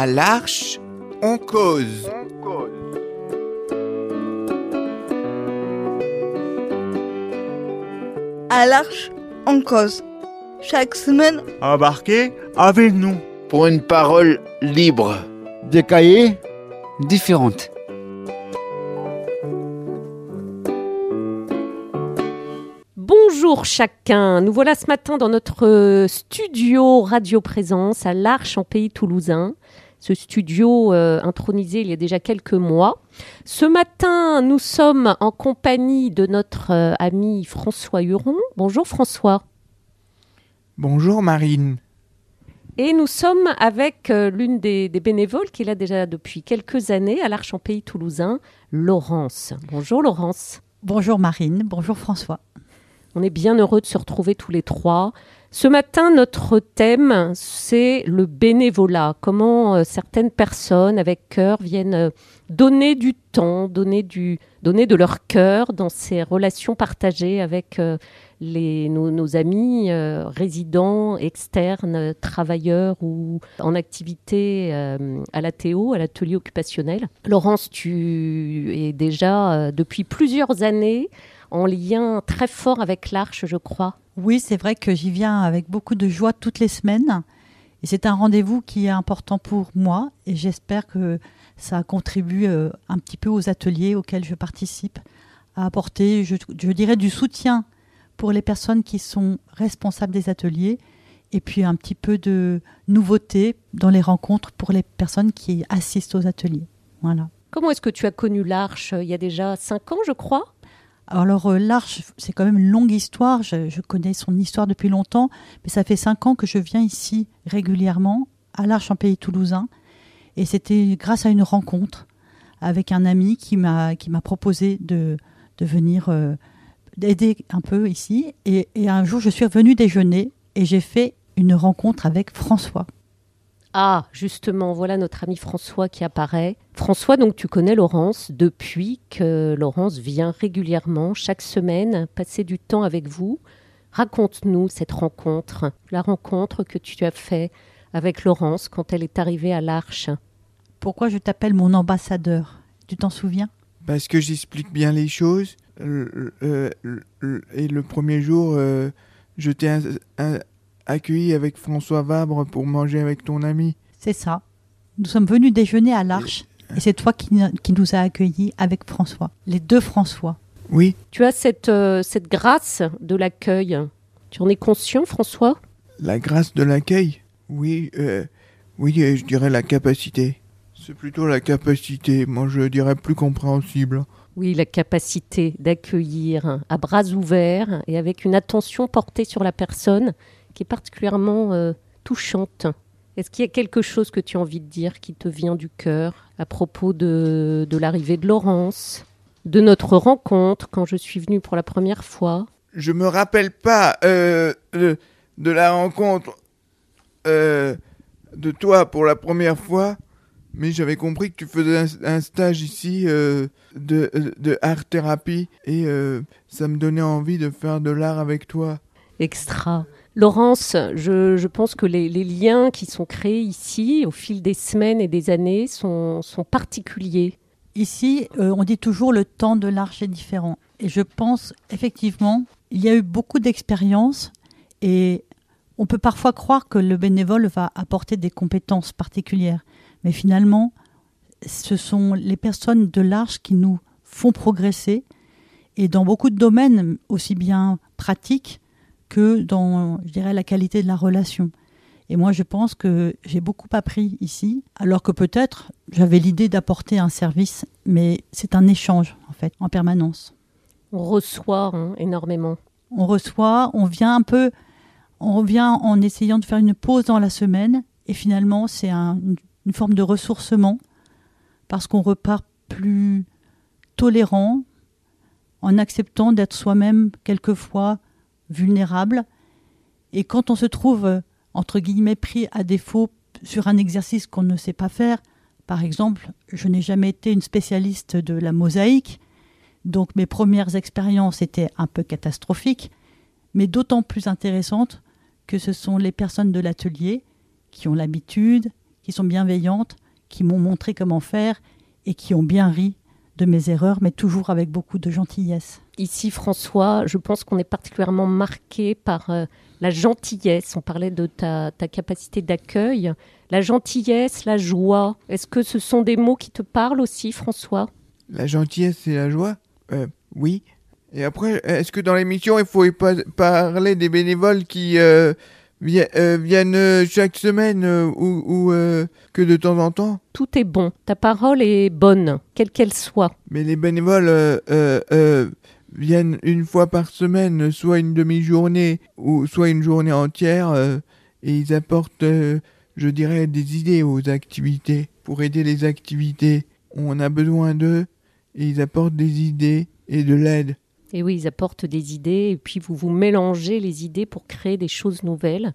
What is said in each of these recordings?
À l'Arche, on cause. À l'Arche, on cause. Chaque semaine, Embarquez avec nous. pour une parole libre. Des cahiers différentes. Bonjour chacun, nous voilà ce matin dans notre euh, studio Radio Présence à l'Arche en pays toulousain. Ce studio euh, intronisé il y a déjà quelques mois. Ce matin, nous sommes en compagnie de notre euh, ami François Huron. Bonjour François. Bonjour Marine. Et nous sommes avec euh, l'une des, des bénévoles qui est là déjà depuis quelques années à l'Arche en pays toulousain, Laurence. Bonjour Laurence. Bonjour Marine, bonjour François. On est bien heureux de se retrouver tous les trois. Ce matin, notre thème, c'est le bénévolat. Comment euh, certaines personnes avec cœur viennent euh, donner du temps, donner, de leur cœur dans ces relations partagées avec euh, nos, amis résidents, externes, travailleurs ou en activité à la Théo, à l'atelier occupationnel. Laurence, tu es déjà depuis plusieurs années en lien très fort avec l'Arche, je crois. Oui, c'est vrai que j'y viens avec beaucoup de joie toutes les semaines. Et c'est un rendez-vous qui est important pour moi. Et j'espère que ça contribue euh, un petit peu aux ateliers auxquels je participe, à apporter, je, je dirais, du soutien pour les personnes qui sont responsables des ateliers. Et puis un petit peu de nouveauté dans les rencontres pour les personnes qui assistent aux ateliers. Voilà. Comment est-ce que tu as connu l'Arche Il y a déjà cinq ans, je crois? Alors euh, l'Arche, c'est quand même une longue histoire. Je, connais son histoire depuis longtemps, mais ça fait cinq ans que je viens ici régulièrement à l'Arche en pays toulousain, et c'était grâce à une rencontre avec un ami qui m'a proposé de de venir euh, d'aider un peu ici. Et, et un jour, je suis venue déjeuner et j'ai fait une rencontre avec François. Ah, justement, voilà notre ami François qui apparaît. François, donc tu connais Laurence depuis que Laurence vient régulièrement, chaque semaine, passer du temps avec vous. Raconte-nous cette rencontre, la rencontre que tu as fait avec Laurence quand elle est arrivée à l'Arche. Pourquoi je t'appelle mon ambassadeur? Tu t'en souviens? Parce que j'explique bien les choses. Euh, euh, euh, et le premier jour, je t'ai accueilli avec François Vabre pour manger avec ton ami. C'est ça. Nous sommes venus déjeuner à l'Arche et c'est toi qui, qui nous a accueillis avec François. Les deux François. Oui, Tu as cette, euh, cette grâce de l'accueil. Tu en es conscient, François? La grâce de l'accueil? Oui, euh, oui, euh, je dirais la capacité. C'est plutôt la capacité. Moi, je dirais plus compréhensible. Oui, la capacité d'accueillir à bras ouverts et avec une attention portée sur la personne qui est particulièrement euh, touchante. Est-ce qu'il y a quelque chose que tu as envie de dire qui te vient du cœur à propos de, de l'arrivée de Laurence, de notre rencontre quand je suis venue pour la première fois? Je me rappelle pas euh, de, la rencontre euh, de toi pour la première fois, mais j'avais compris que tu faisais un, stage ici de, art thérapie et ça me donnait envie de faire de l'art avec toi. Extra. Laurence, je, pense que les, liens qui sont créés ici au fil des semaines et des années sont, sont particuliers. Ici, euh, on dit toujours le temps de l'Arche est différent. Et je pense effectivement, il y a eu beaucoup d'expériences et on peut parfois croire que le bénévole va apporter des compétences particulières. Mais finalement, ce sont les personnes de l'Arche qui nous font progresser et dans beaucoup de domaines, aussi bien pratiques que dans, je dirais, la qualité de la relation. Et moi, je pense que j'ai beaucoup appris ici, alors que peut-être j'avais l'idée d'apporter un service, mais c'est un échange, en fait, en permanence. On reçoit hein, énormément. On reçoit, on vient un peu, on revient en essayant de faire une pause dans la semaine, et finalement, c'est un- une, une forme de ressourcement, parce qu'on repart plus tolérant, en acceptant d'être soi-même quelquefois vulnérable. Et quand on se trouve, euh, entre guillemets, pris à défaut sur un exercice qu'on ne sait pas faire, par exemple, je n'ai jamais été une spécialiste de la mosaïque, donc mes premières expériences étaient un peu catastrophiques, mais d'autant plus intéressantes que ce sont les personnes de l'atelier qui ont l'habitude, qui sont bienveillantes, qui m'ont montré comment faire et qui ont bien ri de mes erreurs, mais toujours avec beaucoup de gentillesse. Ici, François, je pense qu'on est particulièrement marqué par euh, la gentillesse. On parlait de ta, ta capacité d'accueil. La gentillesse, la joie. Est-ce que ce sont des mots qui te parlent aussi, François? La gentillesse et la joie Euh, Oui. Et après, est-ce que dans l'émission, il faut y pa- parler des bénévoles qui euh, euh, viennent euh, chaque semaine euh, ou, ou, euh, que de temps en temps Tout est bon. Ta parole est bonne, quelle qu'elle soit. Mais les bénévoles euh, euh, euh, viennent une fois par semaine, soit une demi-journée ou soit une journée entière, euh, et ils apportent, euh, je dirais, des idées aux activités. Pour aider les activités, on a besoin d'eux, et ils apportent des idées et de l'aide. Et oui, ils apportent des idées et puis vous vous mélangez les idées pour créer des choses nouvelles.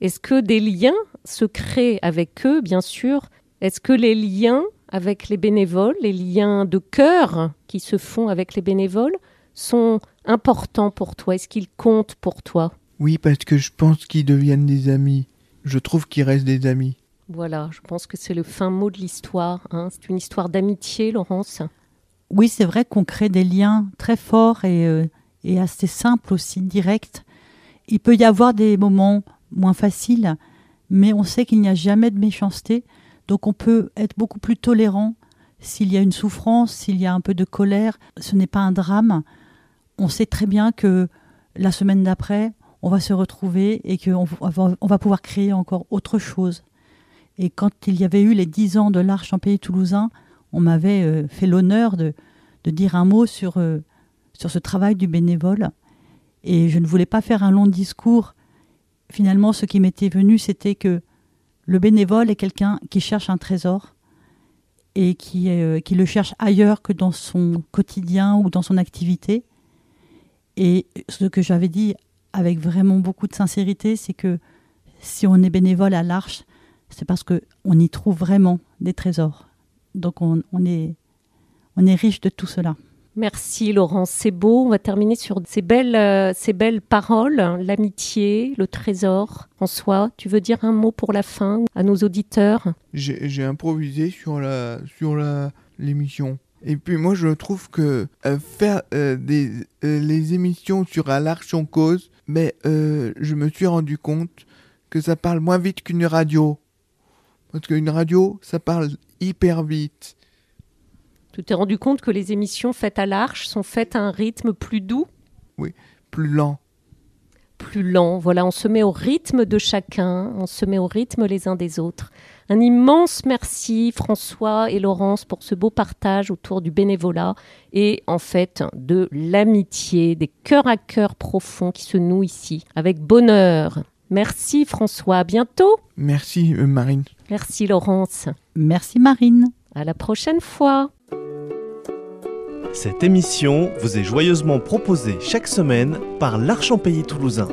Est-ce que des liens se créent avec eux, bien sûr? Est-ce que les liens avec les bénévoles, les liens de cœur qui se font avec les bénévoles, sont importants pour toi? Est-ce qu'ils comptent pour toi? Oui, parce que je pense qu'ils deviennent des amis. Je trouve qu'ils restent des amis. Voilà, je pense que c'est le fin mot de l'histoire. hein. C'est une histoire d'amitié, Laurence. Oui, c'est vrai qu'on crée des liens très forts et, euh, et assez simples aussi, directs. Il peut y avoir des moments moins faciles, mais on sait qu'il n'y a jamais de méchanceté, donc on peut être beaucoup plus tolérant s'il y a une souffrance, s'il y a un peu de colère. Ce n'est pas un drame. On sait très bien que la semaine d'après, on va se retrouver et qu'on va, va pouvoir créer encore autre chose. Et quand il y avait eu les dix ans de l'Arche en pays toulousain, on m'avait euh, fait l'honneur de, de dire un mot sur, euh, sur ce travail du bénévole. Et je ne voulais pas faire un long discours. Finalement, ce qui m'était venu, c'était que le bénévole est quelqu'un qui cherche un trésor et qui, euh, qui le cherche ailleurs que dans son quotidien ou dans son activité. Et ce que j'avais dit avec vraiment beaucoup de sincérité, c'est que si on est bénévole à l'Arche, c'est parce qu'on y trouve vraiment des trésors. Donc on, on est, on est riche de tout cela. Merci Laurence, c'est beau. On va terminer sur ces belles, euh, ces belles paroles, l'amitié, le trésor. François, tu veux dire un mot pour la fin à nos auditeurs? J'ai improvisé sur la sur la l'émission. Et puis moi je trouve que euh, faire euh, des euh, les émissions sur à l'arche en cause, mais euh, je me suis rendu compte que ça parle moins vite qu'une radio. Parce qu'une radio, ça parle hyper vite. Tu t'es rendu compte que les émissions faites à l'arche sont faites à un rythme plus doux, plus lent. plus lent. Voilà, on se met au rythme de chacun, on se met au rythme les uns des autres. Un immense merci François et Laurence pour ce beau partage autour du bénévolat et en fait de l'amitié, des cœurs à cœur profonds qui se nouent ici avec bonheur. Merci François, à bientôt. Merci euh, Marine. Merci Laurence. Merci Marine. À la prochaine fois. Cette émission vous est joyeusement proposée chaque semaine par l'Arche en Pays Toulousain.